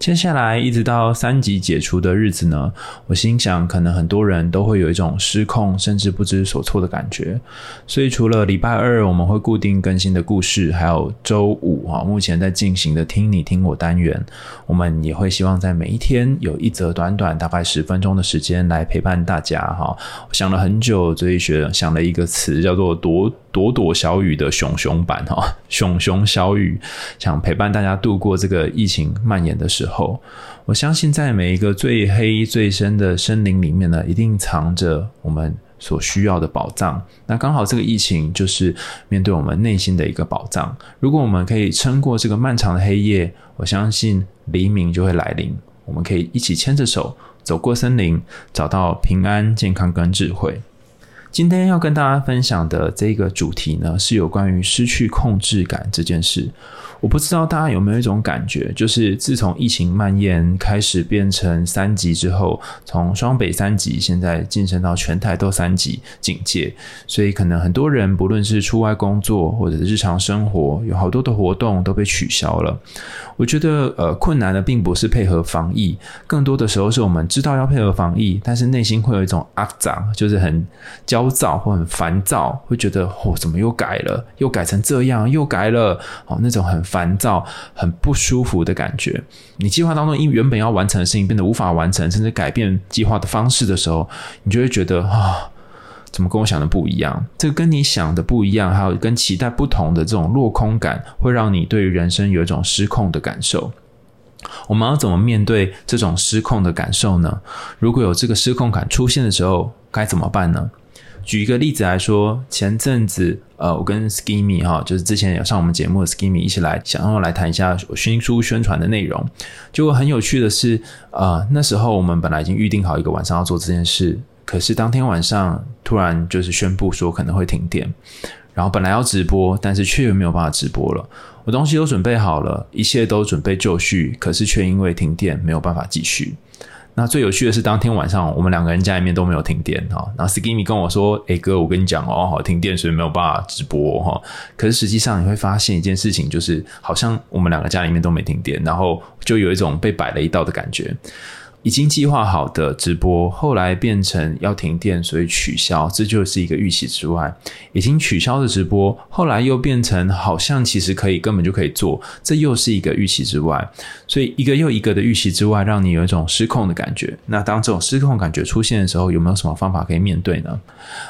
接下来一直到三级解除的日子呢，我心想，可能很多人都会有一种失控甚至不知所措的感觉。所以除了礼拜二我们会固定更新的故事，还有周五啊，目前在进行的听你听我单元，我们也会希望在每一天有一则短短大概十分钟的时间来陪伴大家哈。我想了很久，所以学想了一个词叫做“夺朵朵小雨”的熊熊版哈，熊熊小雨，想陪伴大家度过这个疫情蔓延的时候。我相信在每一个最黑最深的森林里面呢，一定藏着我们所需要的宝藏。那刚好这个疫情就是面对我们内心的一个宝藏。如果我们可以撑过这个漫长的黑夜，我相信黎明就会来临。我们可以一起牵着手走过森林，找到平安、健康跟智慧。今天要跟大家分享的这个主题呢，是有关于失去控制感这件事。我不知道大家有没有一种感觉，就是自从疫情蔓延开始变成三级之后，从双北三级现在晋升到全台都三级警戒，所以可能很多人不论是出外工作或者日常生活，有好多的活动都被取消了。我觉得呃困难的并不是配合防疫，更多的时候是我们知道要配合防疫，但是内心会有一种阿杂，就是很焦躁或很烦躁，会觉得哦怎么又改了，又改成这样，又改了哦那种很。烦躁、很不舒服的感觉。你计划当中因原本要完成的事情变得无法完成，甚至改变计划的方式的时候，你就会觉得啊，怎么跟我想的不一样？这个跟你想的不一样，还有跟期待不同的这种落空感，会让你对于人生有一种失控的感受。我们要怎么面对这种失控的感受呢？如果有这个失控感出现的时候，该怎么办呢？举一个例子来说，前阵子，呃，我跟 Skimmy 哈，就是之前有上我们节目的 Skimmy 一起来，想要来谈一下新书宣传的内容。结果很有趣的是，呃，那时候我们本来已经预定好一个晚上要做这件事，可是当天晚上突然就是宣布说可能会停电，然后本来要直播，但是却又没有办法直播了。我东西都准备好了，一切都准备就绪，可是却因为停电没有办法继续。那最有趣的是，当天晚上我们两个人家里面都没有停电哈。然后 Skimmy 跟我说：“哎哥，我跟你讲哦，好停电，所以没有办法直播哈。”可是实际上你会发现一件事情，就是好像我们两个家里面都没停电，然后就有一种被摆了一道的感觉。已经计划好的直播，后来变成要停电，所以取消，这就是一个预期之外。已经取消的直播，后来又变成好像其实可以，根本就可以做，这又是一个预期之外。所以一个又一个的预期之外，让你有一种失控的感觉。那当这种失控感觉出现的时候，有没有什么方法可以面对呢？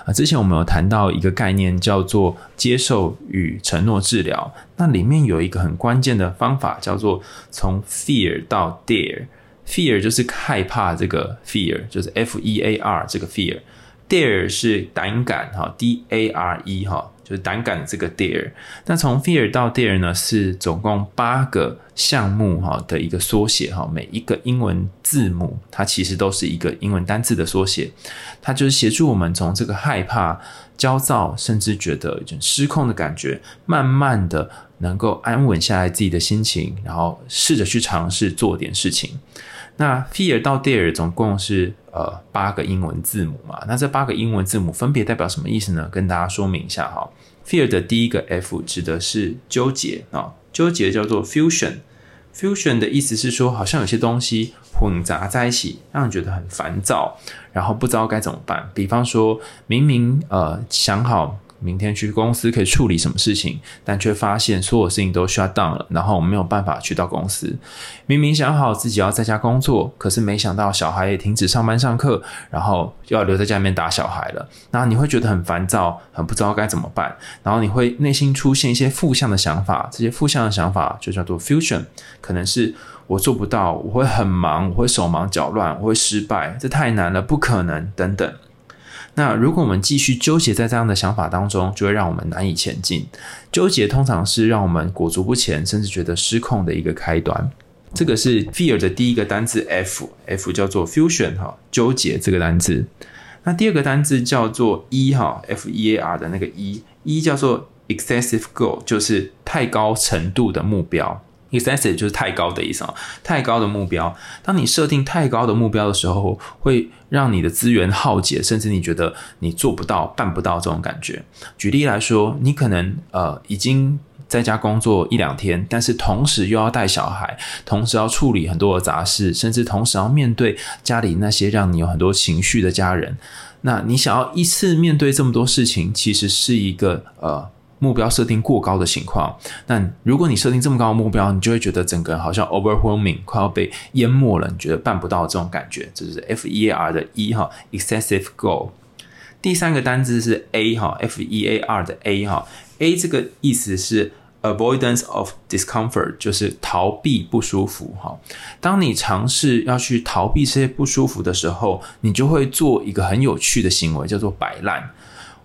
啊，之前我们有谈到一个概念，叫做接受与承诺治疗。那里面有一个很关键的方法，叫做从 fear 到 dare。Fear 就是害怕，这个 fear 就是 F E A R 这个 fear，dare 是胆敢哈，D A R E 哈，就是胆敢这个 dare。那从 fear 到 dare 呢，是总共八个项目哈的一个缩写哈，每一个英文字母它其实都是一个英文单字的缩写，它就是协助我们从这个害怕、焦躁，甚至觉得一种失控的感觉，慢慢的能够安稳下来自己的心情，然后试着去尝试做点事情。那 fear 到 dare 总共是呃八个英文字母嘛？那这八个英文字母分别代表什么意思呢？跟大家说明一下哈。fear 的第一个 F 指的是纠结啊，纠结叫做 fusion。fusion 的意思是说，好像有些东西混杂在一起，让人觉得很烦躁，然后不知道该怎么办。比方说明明呃想好。明天去公司可以处理什么事情，但却发现所有事情都 shut down 了，然后我没有办法去到公司。明明想好自己要在家工作，可是没想到小孩也停止上班上课，然后要留在家里面打小孩了。然后你会觉得很烦躁，很不知道该怎么办。然后你会内心出现一些负向的想法，这些负向的想法就叫做 fusion，可能是我做不到，我会很忙，我会手忙脚乱，我会失败，这太难了，不可能等等。那如果我们继续纠结在这样的想法当中，就会让我们难以前进。纠结通常是让我们裹足不前，甚至觉得失控的一个开端。这个是 fear 的第一个单字 F，F 叫做 fusion 哈，纠结这个单字。那第二个单字叫做 E 哈，F E A R 的那个 E，E 叫做 excessive goal 就是太高程度的目标。Excessive 就是太高的意思啊，太高的目标。当你设定太高的目标的时候，会让你的资源耗竭，甚至你觉得你做不到、办不到这种感觉。举例来说，你可能呃已经在家工作一两天，但是同时又要带小孩，同时要处理很多的杂事，甚至同时要面对家里那些让你有很多情绪的家人。那你想要一次面对这么多事情，其实是一个呃。目标设定过高的情况，那如果你设定这么高的目标，你就会觉得整个人好像 overwhelming，快要被淹没了，你觉得办不到这种感觉，这就是 F E A R 的 E 哈，excessive goal。第三个单字是 A 哈，F E A R 的 A 哈，A 这个意思是 avoidance of discomfort，就是逃避不舒服哈。当你尝试要去逃避这些不舒服的时候，你就会做一个很有趣的行为，叫做摆烂。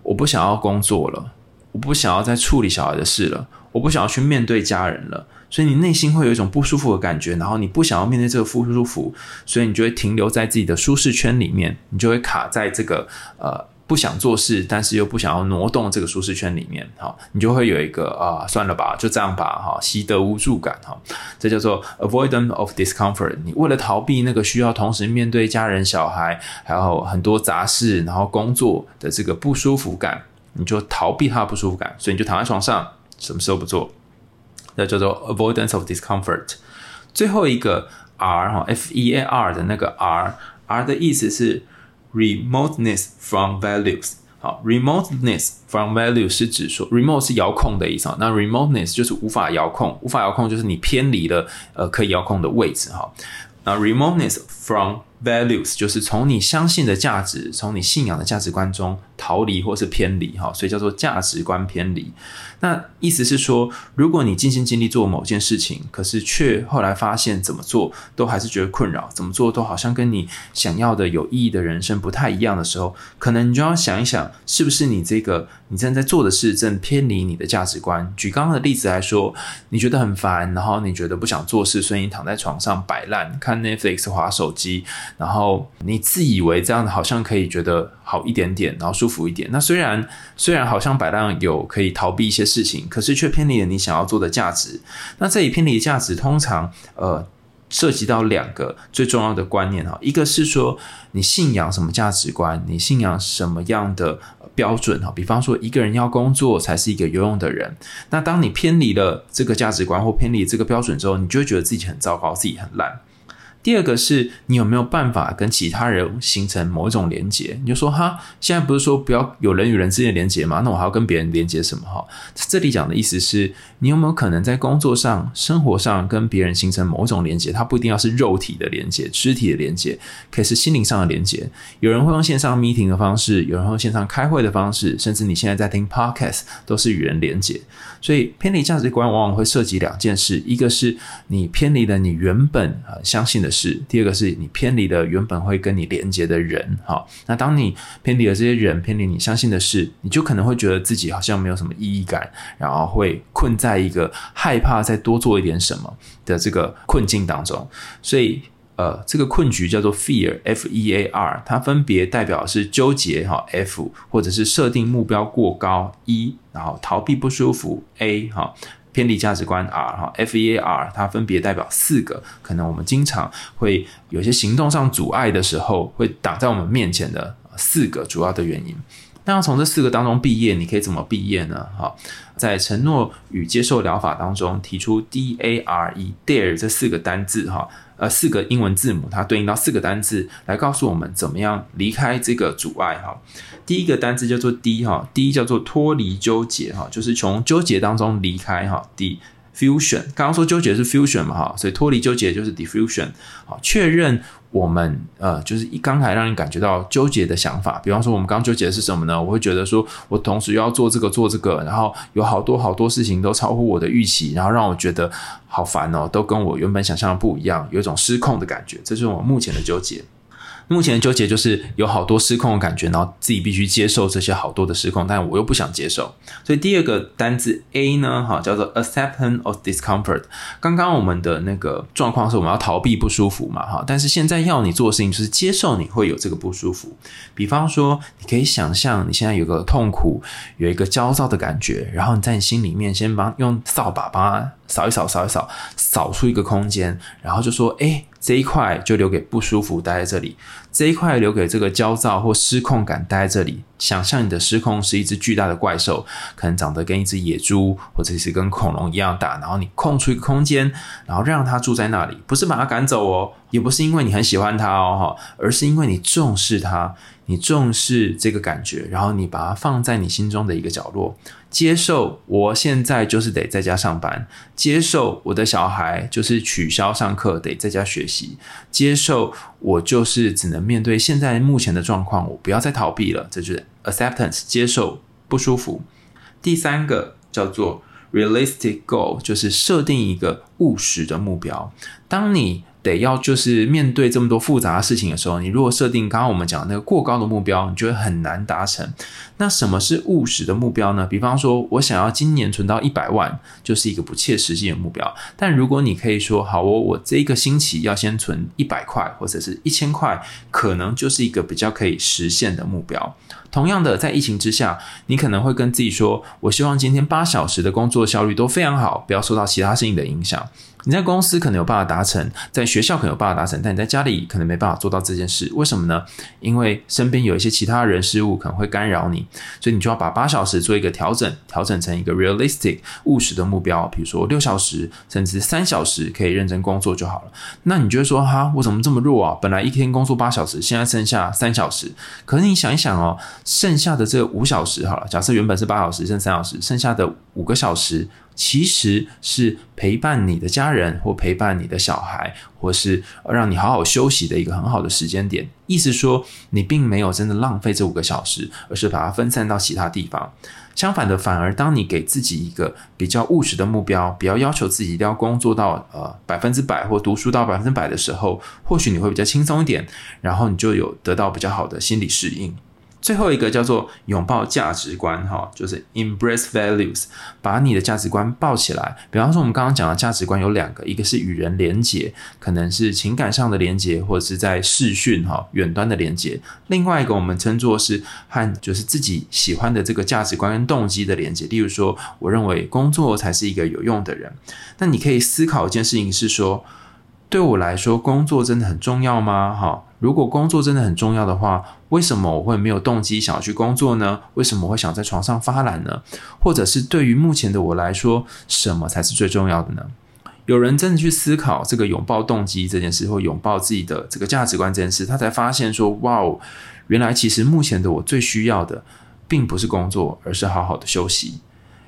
我不想要工作了。我不想要再处理小孩的事了，我不想要去面对家人了，所以你内心会有一种不舒服的感觉，然后你不想要面对这个不舒服，所以你就会停留在自己的舒适圈里面，你就会卡在这个呃不想做事，但是又不想要挪动这个舒适圈里面，好，你就会有一个啊算了吧，就这样吧，哈，习得无助感，哈，这叫做 avoidance of discomfort。你为了逃避那个需要同时面对家人、小孩，还有很多杂事，然后工作的这个不舒服感。你就逃避它的不舒服感，所以你就躺在床上，什么事都不做，那叫做 avoidance of discomfort。最后一个 R 哈，F E A R 的那个 R，R 的意思是 remoteness from values。好，remoteness from values 是指说 remote 是遥控的意思，那 remoteness 就是无法遥控，无法遥控就是你偏离了呃可以遥控的位置哈。那 remoteness from values 就是从你相信的价值，从你信仰的价值观中逃离或是偏离哈，所以叫做价值观偏离。那意思是说，如果你尽心尽力做某件事情，可是却后来发现怎么做都还是觉得困扰，怎么做都好像跟你想要的有意义的人生不太一样的时候，可能你就要想一想，是不是你这个你正在做的事正偏离你的价值观？举刚刚的例子来说，你觉得很烦，然后你觉得不想做事，所以你躺在床上摆烂，看 Netflix、划手机，然后你自以为这样好像可以觉得好一点点，然后舒服一点。那虽然虽然好像摆烂有可以逃避一些。事情，可是却偏离了你想要做的价值。那这里偏离价值，通常呃涉及到两个最重要的观念哈，一个是说你信仰什么价值观，你信仰什么样的标准哈。比方说，一个人要工作才是一个有用的人。那当你偏离了这个价值观或偏离这个标准之后，你就会觉得自己很糟糕，自己很烂。第二个是你有没有办法跟其他人形成某一种连接？你就说哈，现在不是说不要有人与人之间的连接吗？那我还要跟别人连接什么？哈，这里讲的意思是你有没有可能在工作上、生活上跟别人形成某种连接？它不一定要是肉体的连接、肢体的连接，可以是心灵上的连接。有人会用线上 meeting 的方式，有人用线上开会的方式，甚至你现在在听 podcast 都是与人连接。所以偏离价值观往往会涉及两件事：一个是你偏离了你原本呃相信的。是，第二个是你偏离了原本会跟你连接的人，好，那当你偏离了这些人，偏离你相信的事，你就可能会觉得自己好像没有什么意义感，然后会困在一个害怕再多做一点什么的这个困境当中。所以，呃，这个困局叫做 fear，f e a r，它分别代表是纠结哈 f，或者是设定目标过高 e，然后逃避不舒服 a 哈。偏离价值观 R 哈，F E A R 它分别代表四个，可能我们经常会有些行动上阻碍的时候，会挡在我们面前的四个主要的原因。那要从这四个当中毕业，你可以怎么毕业呢？哈，在承诺与接受疗法当中提出 D A R E Dare 这四个单字哈。呃，四个英文字母，它对应到四个单字，来告诉我们怎么样离开这个阻碍哈。第一个单字叫做 D 哈，D 叫做脱离纠结哈，就是从纠结当中离开哈，“D”。fusion，刚刚说纠结是 fusion 嘛哈，所以脱离纠结就是 diffusion，好，确认。我们呃，就是一刚才让你感觉到纠结的想法，比方说我们刚纠结的是什么呢？我会觉得说我同时要做这个做这个，然后有好多好多事情都超乎我的预期，然后让我觉得好烦哦，都跟我原本想象的不一样，有一种失控的感觉，这是我目前的纠结。目前的纠结就是有好多失控的感觉，然后自己必须接受这些好多的失控，但我又不想接受。所以第二个单字 A 呢，哈，叫做 acceptance of discomfort。刚刚我们的那个状况是我们要逃避不舒服嘛，哈，但是现在要你做的事情就是接受你会有这个不舒服。比方说，你可以想象你现在有个痛苦，有一个焦躁的感觉，然后你在你心里面先帮用扫把把它扫一扫，扫一扫，扫出一个空间，然后就说，哎。这一块就留给不舒服待在这里，这一块留给这个焦躁或失控感待在这里。想象你的失控是一只巨大的怪兽，可能长得跟一只野猪或者是跟恐龙一样大，然后你空出一个空间，然后让它住在那里，不是把它赶走哦，也不是因为你很喜欢它哦，哈，而是因为你重视它。你重视这个感觉，然后你把它放在你心中的一个角落，接受我现在就是得在家上班，接受我的小孩就是取消上课得在家学习，接受我就是只能面对现在目前的状况，我不要再逃避了，这就是 acceptance，接受不舒服。第三个叫做 realistic goal，就是设定一个务实的目标。当你得要就是面对这么多复杂的事情的时候，你如果设定刚刚我们讲的那个过高的目标，你就会很难达成。那什么是务实的目标呢？比方说，我想要今年存到一百万，就是一个不切实际的目标。但如果你可以说，好，我我这一个星期要先存一百块或者是一千块，可能就是一个比较可以实现的目标。同样的，在疫情之下，你可能会跟自己说，我希望今天八小时的工作效率都非常好，不要受到其他事情的影响。你在公司可能有办法达成，在学校可能有办法达成，但你在家里可能没办法做到这件事。为什么呢？因为身边有一些其他人事物可能会干扰你，所以你就要把八小时做一个调整，调整成一个 realistic 务实的目标，比如说六小时，甚至三小时可以认真工作就好了。那你就会说，哈，我怎么这么弱啊？本来一天工作八小时，现在剩下三小时。可是你想一想哦，剩下的这五小时好了，假设原本是八小时，剩三小时，剩下的五个小时。其实是陪伴你的家人，或陪伴你的小孩，或是让你好好休息的一个很好的时间点。意思说，你并没有真的浪费这五个小时，而是把它分散到其他地方。相反的，反而当你给自己一个比较务实的目标，不要要求自己一定要工作到呃百分之百，或读书到百分之百的时候，或许你会比较轻松一点，然后你就有得到比较好的心理适应。最后一个叫做拥抱价值观，哈，就是 embrace values，把你的价值观抱起来。比方说，我们刚刚讲的价值观有两个，一个是与人连结，可能是情感上的连结，或者是在视讯哈远端的连接；另外一个我们称作是和就是自己喜欢的这个价值观跟动机的连接。例如说，我认为工作才是一个有用的人。那你可以思考一件事情是说。对我来说，工作真的很重要吗？哈，如果工作真的很重要的话，为什么我会没有动机想要去工作呢？为什么会想在床上发懒呢？或者是对于目前的我来说，什么才是最重要的呢？有人真的去思考这个拥抱动机这件事，或拥抱自己的这个价值观这件事，他才发现说：哇哦，原来其实目前的我最需要的，并不是工作，而是好好的休息。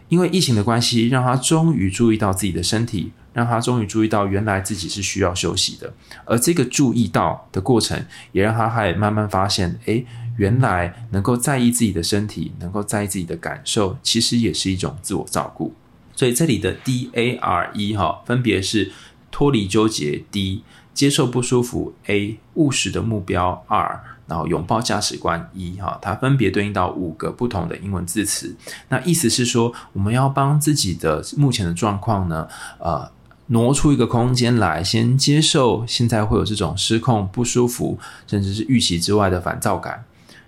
因为疫情的关系，让他终于注意到自己的身体，让他终于注意到原来自己是需要休息的。而这个注意到的过程，也让他还慢慢发现，诶，原来能够在意自己的身体，能够在意自己的感受，其实也是一种自我照顾。所以这里的 D A R E 哈，分别是脱离纠结 D，接受不舒服 A，务实的目标 R。然后拥抱价值观一哈，它分别对应到五个不同的英文字词。那意思是说，我们要帮自己的目前的状况呢，呃，挪出一个空间来，先接受现在会有这种失控、不舒服，甚至是预期之外的烦躁感，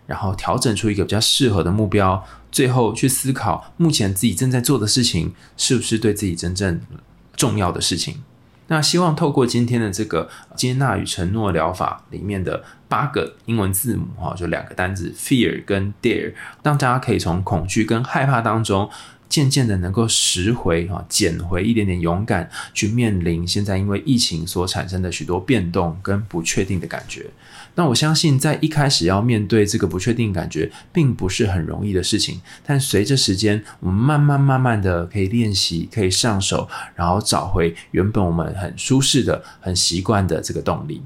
然后调整出一个比较适合的目标，最后去思考目前自己正在做的事情是不是对自己真正重要的事情。那希望透过今天的这个接纳与承诺疗法里面的八个英文字母哈，就两个单字 fear 跟 dare，让大家可以从恐惧跟害怕当中。渐渐的能够拾回哈，捡回一点点勇敢，去面临现在因为疫情所产生的许多变动跟不确定的感觉。那我相信，在一开始要面对这个不确定感觉，并不是很容易的事情。但随着时间，我们慢慢慢慢的可以练习，可以上手，然后找回原本我们很舒适的、很习惯的这个动力。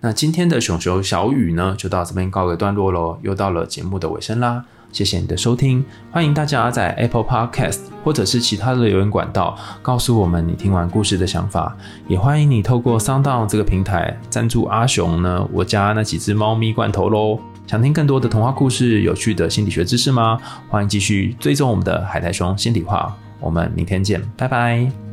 那今天的熊熊小雨呢，就到这边告个段落喽，又到了节目的尾声啦。谢谢你的收听，欢迎大家在 Apple Podcast 或者是其他的留言管道告诉我们你听完故事的想法，也欢迎你透过 Sound 这个平台赞助阿雄呢，我家那几只猫咪罐头喽。想听更多的童话故事、有趣的心理学知识吗？欢迎继续追踪我们的海苔熊心理话，我们明天见，拜拜。